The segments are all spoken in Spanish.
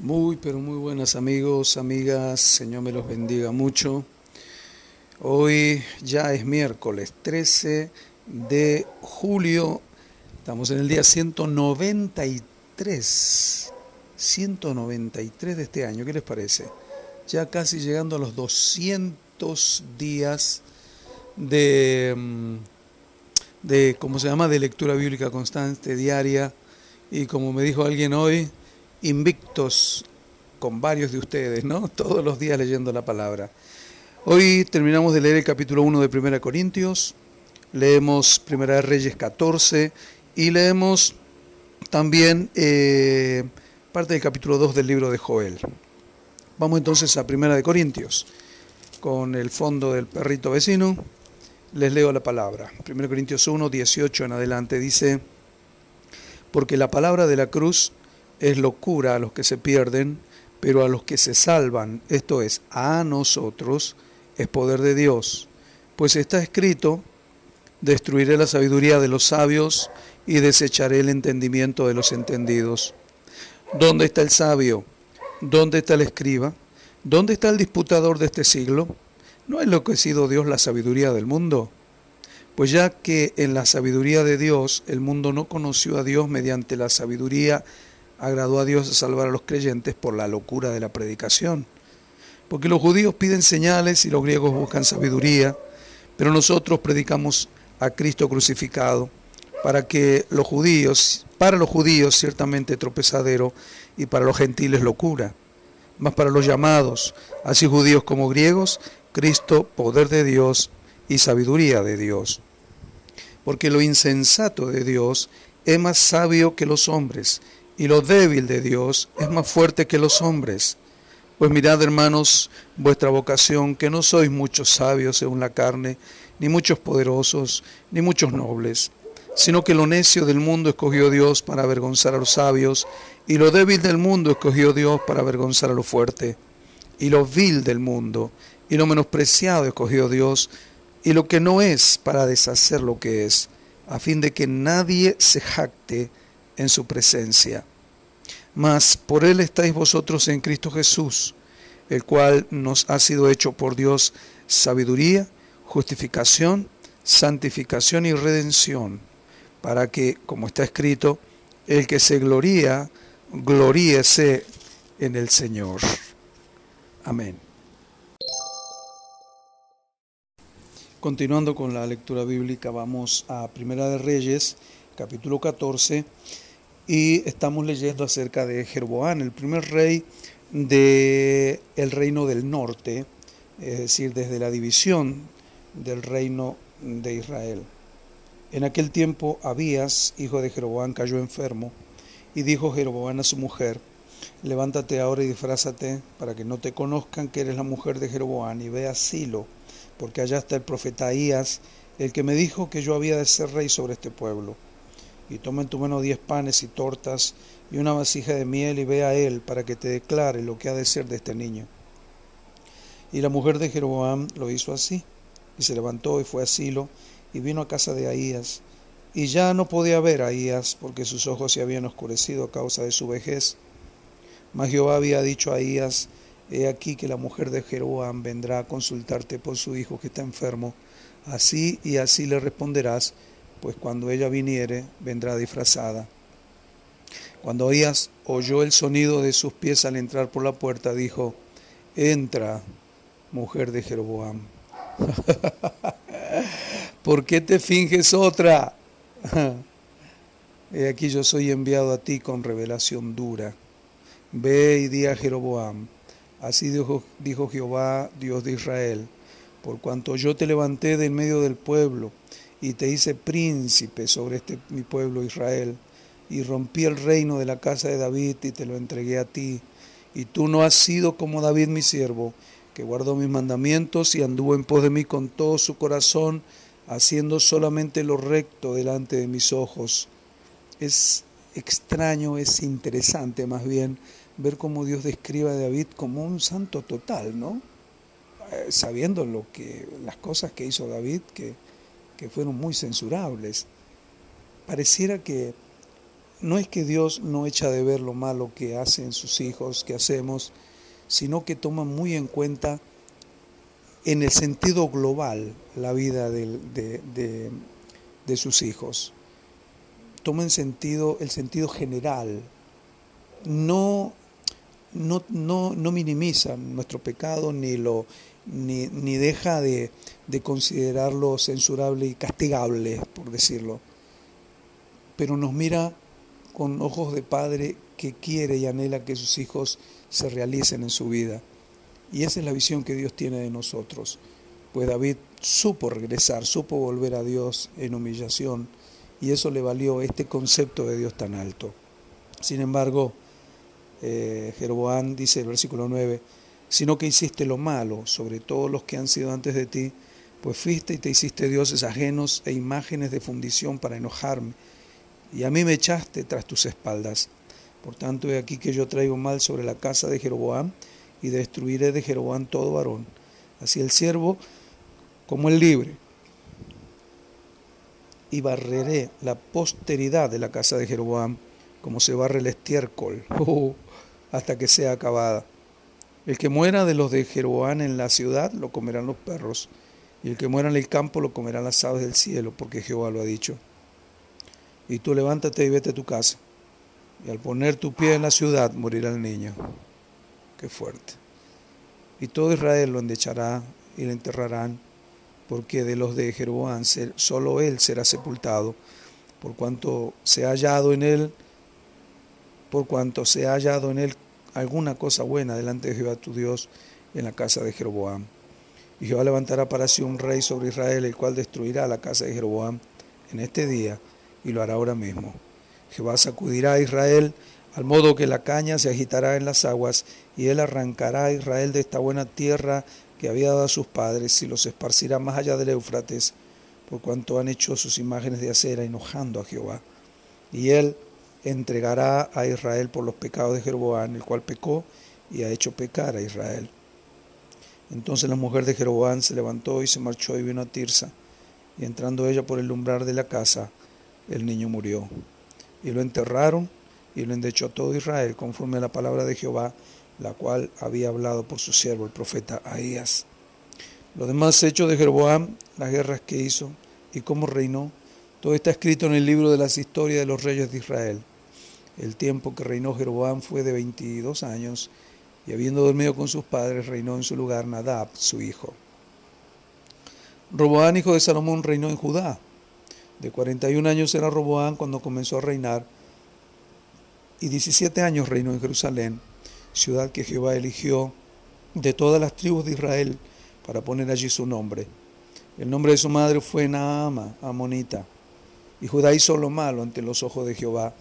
Muy, pero muy buenas amigos, amigas, Señor me los bendiga mucho. Hoy ya es miércoles 13 de julio, estamos en el día 193, 193 de este año, ¿qué les parece? Ya casi llegando a los 200 días de, mm, de ¿cómo se llama?, de lectura bíblica constante, diaria, y como me dijo alguien hoy, invictos con varios de ustedes, ¿no? Todos los días leyendo la palabra. Hoy terminamos de leer el capítulo 1 de Primera Corintios, leemos Primera Reyes 14 y leemos también eh, parte del capítulo 2 del libro de Joel. Vamos entonces a Primera de Corintios, con el fondo del perrito vecino. Les leo la palabra. Primera Corintios 1, 18 en adelante dice, porque la palabra de la cruz es locura a los que se pierden, pero a los que se salvan, esto es, a nosotros, es poder de Dios. Pues está escrito, destruiré la sabiduría de los sabios y desecharé el entendimiento de los entendidos. ¿Dónde está el sabio? ¿Dónde está el escriba? ¿Dónde está el disputador de este siglo? ¿No ha enloquecido Dios la sabiduría del mundo? Pues ya que en la sabiduría de Dios el mundo no conoció a Dios mediante la sabiduría agradó a Dios salvar a los creyentes por la locura de la predicación. Porque los judíos piden señales y los griegos buscan sabiduría, pero nosotros predicamos a Cristo crucificado, para que los judíos, para los judíos ciertamente tropezadero y para los gentiles locura, mas para los llamados, así judíos como griegos, Cristo poder de Dios y sabiduría de Dios. Porque lo insensato de Dios es más sabio que los hombres, y lo débil de Dios es más fuerte que los hombres. Pues mirad, hermanos, vuestra vocación, que no sois muchos sabios según la carne, ni muchos poderosos, ni muchos nobles, sino que lo necio del mundo escogió Dios para avergonzar a los sabios, y lo débil del mundo escogió Dios para avergonzar a lo fuerte, y lo vil del mundo, y lo menospreciado escogió Dios, y lo que no es para deshacer lo que es, a fin de que nadie se jacte en su presencia. Mas por él estáis vosotros en Cristo Jesús, el cual nos ha sido hecho por Dios sabiduría, justificación, santificación y redención, para que, como está escrito, el que se gloría, gloríese en el Señor. Amén. Continuando con la lectura bíblica, vamos a Primera de Reyes, capítulo 14 y estamos leyendo acerca de Jeroboán, el primer rey del el reino del norte, es decir, desde la división del reino de Israel. En aquel tiempo Abías, hijo de Jeroboán, cayó enfermo y dijo Jeroboán a su mujer, levántate ahora y disfrázate para que no te conozcan que eres la mujer de Jeroboán y ve a Silo, porque allá está el profeta Ahías, el que me dijo que yo había de ser rey sobre este pueblo y toma en tu mano diez panes y tortas y una vasija de miel y ve a él para que te declare lo que ha de ser de este niño. Y la mujer de Jeroboam lo hizo así, y se levantó y fue a Silo y vino a casa de Ahías. Y ya no podía ver Ahías porque sus ojos se habían oscurecido a causa de su vejez. Mas Jehová había dicho a Ahías, he aquí que la mujer de Jeroboam vendrá a consultarte por su hijo que está enfermo. Así y así le responderás, pues cuando ella viniere, vendrá disfrazada. Cuando oías oyó el sonido de sus pies al entrar por la puerta, dijo, entra, mujer de Jeroboam. ¿Por qué te finges otra? He aquí yo soy enviado a ti con revelación dura. Ve y di a Jeroboam. Así dijo, dijo Jehová, Dios de Israel, por cuanto yo te levanté de en medio del pueblo y te hice príncipe sobre este mi pueblo Israel, y rompí el reino de la casa de David y te lo entregué a ti, y tú no has sido como David mi siervo, que guardó mis mandamientos y anduvo en pos de mí con todo su corazón, haciendo solamente lo recto delante de mis ojos. Es extraño, es interesante más bien ver cómo Dios describe a David como un santo total, ¿no? Eh, sabiendo lo que las cosas que hizo David que que fueron muy censurables. Pareciera que no es que Dios no echa de ver lo malo que hacen sus hijos, que hacemos, sino que toma muy en cuenta en el sentido global la vida de, de, de, sus hijos. Toma en sentido, el sentido general. No, no, no, no minimiza nuestro pecado ni, lo, ni, deja de, de considerarlo censurable y castigable, por decirlo. Pero nos mira con ojos de padre que quiere y anhela que sus hijos se realicen en su vida. Y esa es la visión que Dios tiene de nosotros. Pues David supo regresar, supo volver a Dios en humillación y eso le valió este concepto de Dios tan alto. Sin embargo, eh, Jeroboam dice el versículo 9, sino que hiciste lo malo sobre todos los que han sido antes de ti, pues fuiste y te hiciste dioses ajenos e imágenes de fundición para enojarme y a mí me echaste tras tus espaldas. Por tanto, he aquí que yo traigo mal sobre la casa de Jeroboam, y destruiré de Jeroboam todo varón, así el siervo como el libre. Y barreré la posteridad de la casa de Jeroboam, como se barre el estiércol, oh, hasta que sea acabada. El que muera de los de Jeroboam en la ciudad, lo comerán los perros, y el que muera en el campo, lo comerán las aves del cielo, porque Jehová lo ha dicho y tú levántate y vete a tu casa. Y al poner tu pie en la ciudad morirá el niño. Qué fuerte. Y todo Israel lo endechará y le enterrarán, porque de los de Jeroboam solo él será sepultado, por cuanto se ha hallado en él, por cuanto se ha hallado en él alguna cosa buena delante de Jehová tu Dios en la casa de Jeroboam. Y Jehová levantará para sí un rey sobre Israel, el cual destruirá la casa de Jeroboam en este día y lo hará ahora mismo. Jehová sacudirá a Israel al modo que la caña se agitará en las aguas, y él arrancará a Israel de esta buena tierra que había dado a sus padres, y los esparcirá más allá del Éufrates, por cuanto han hecho sus imágenes de acera, enojando a Jehová. Y él entregará a Israel por los pecados de Jeroboam, el cual pecó y ha hecho pecar a Israel. Entonces la mujer de Jeroboam se levantó y se marchó y vino a Tirsa, y entrando ella por el umbral de la casa, el niño murió. Y lo enterraron y lo endechó todo Israel conforme a la palabra de Jehová, la cual había hablado por su siervo el profeta Ahías. Los demás hechos de Jeroboam, las guerras que hizo y cómo reinó, todo está escrito en el libro de las historias de los reyes de Israel. El tiempo que reinó Jeroboam fue de 22 años, y habiendo dormido con sus padres, reinó en su lugar Nadab, su hijo. Roboán, hijo de Salomón, reinó en Judá de 41 años era Roboán cuando comenzó a reinar y 17 años reinó en Jerusalén, ciudad que Jehová eligió de todas las tribus de Israel para poner allí su nombre. El nombre de su madre fue Naama, amonita. Y Judá hizo lo malo ante los ojos de Jehová,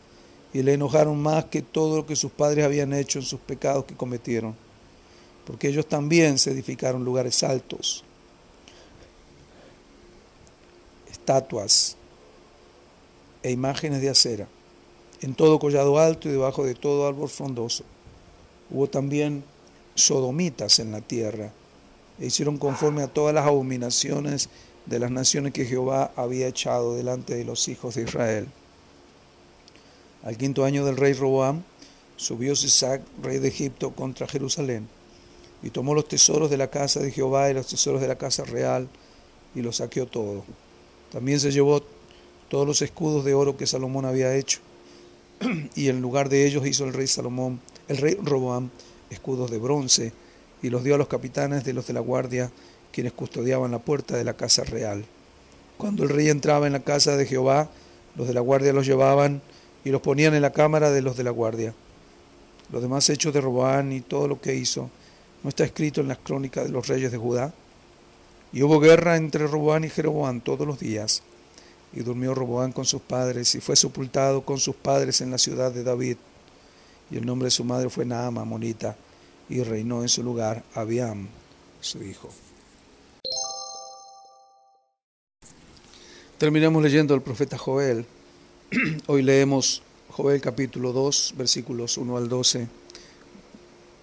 y le enojaron más que todo lo que sus padres habían hecho en sus pecados que cometieron, porque ellos también se edificaron lugares altos, estatuas, e imágenes de acera, en todo collado alto y debajo de todo árbol frondoso. Hubo también sodomitas en la tierra, e hicieron conforme a todas las abominaciones de las naciones que Jehová había echado delante de los hijos de Israel. Al quinto año del rey Roboam, subió Sisac, rey de Egipto, contra Jerusalén, y tomó los tesoros de la casa de Jehová y los tesoros de la casa real, y los saqueó todo. También se llevó todos los escudos de oro que Salomón había hecho. y en lugar de ellos hizo el rey Salomón, el rey Roboam, escudos de bronce, y los dio a los capitanes de los de la guardia, quienes custodiaban la puerta de la casa real. Cuando el rey entraba en la casa de Jehová, los de la guardia los llevaban y los ponían en la cámara de los de la guardia. Los demás hechos de Roboam y todo lo que hizo no está escrito en las crónicas de los reyes de Judá. Y hubo guerra entre Roboam y Jeroboam todos los días. Y durmió Roboán con sus padres y fue sepultado con sus padres en la ciudad de David. Y el nombre de su madre fue Naama, Monita, y reinó en su lugar Abiam, su hijo. Terminamos leyendo el profeta Joel. Hoy leemos Joel capítulo 2, versículos 1 al 12,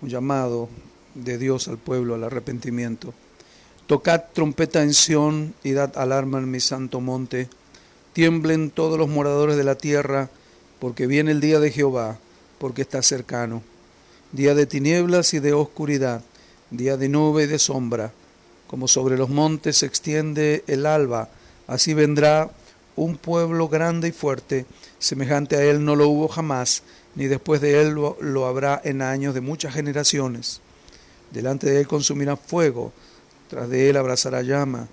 un llamado de Dios al pueblo al arrepentimiento. Tocad trompeta en Sión y dad alarma en mi santo monte Tiemblen todos los moradores de la tierra, porque viene el día de Jehová, porque está cercano. Día de tinieblas y de oscuridad, día de nube y de sombra. Como sobre los montes se extiende el alba, así vendrá un pueblo grande y fuerte, semejante a él no lo hubo jamás, ni después de él lo, habrá en años de muchas generaciones. Delante de él consumirá fuego, tras de él abrazará llama.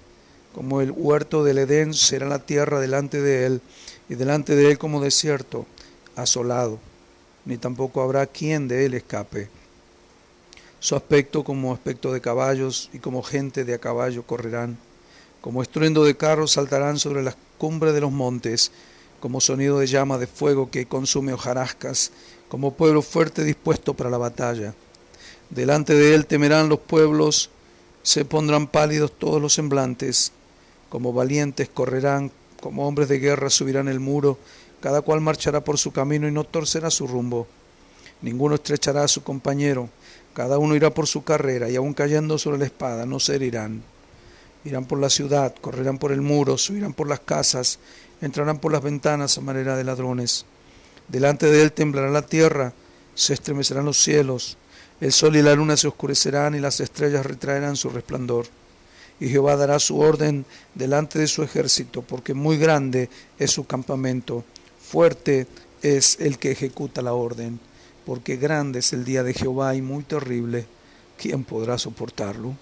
Como el huerto del Edén será la tierra delante de él, y delante de él como desierto, asolado, ni tampoco habrá quien de él escape. Su aspecto como aspecto de caballos, y como gente de a caballo correrán, como estruendo de carros saltarán sobre las cumbres de los montes, como sonido de llama de fuego que consume hojarascas, como pueblo fuerte dispuesto para la batalla. Delante de él temerán los pueblos, se pondrán pálidos todos los semblantes, como valientes correrán, como hombres de guerra subirán el muro, cada cual marchará por su camino y no torcerá su rumbo. Ninguno estrechará a su compañero, cada uno irá por su carrera, y aun cayendo sobre la espada no se herirán. Irán por la ciudad, correrán por el muro, subirán por las casas, entrarán por las ventanas a manera de ladrones. Delante de él temblará la tierra, se estremecerán los cielos, el sol y la luna se oscurecerán y las estrellas retraerán su resplandor. Y Jehová dará su orden delante de su ejército, porque muy grande es su campamento, fuerte es el que ejecuta la orden, porque grande es el día de Jehová y muy terrible, ¿quién podrá soportarlo?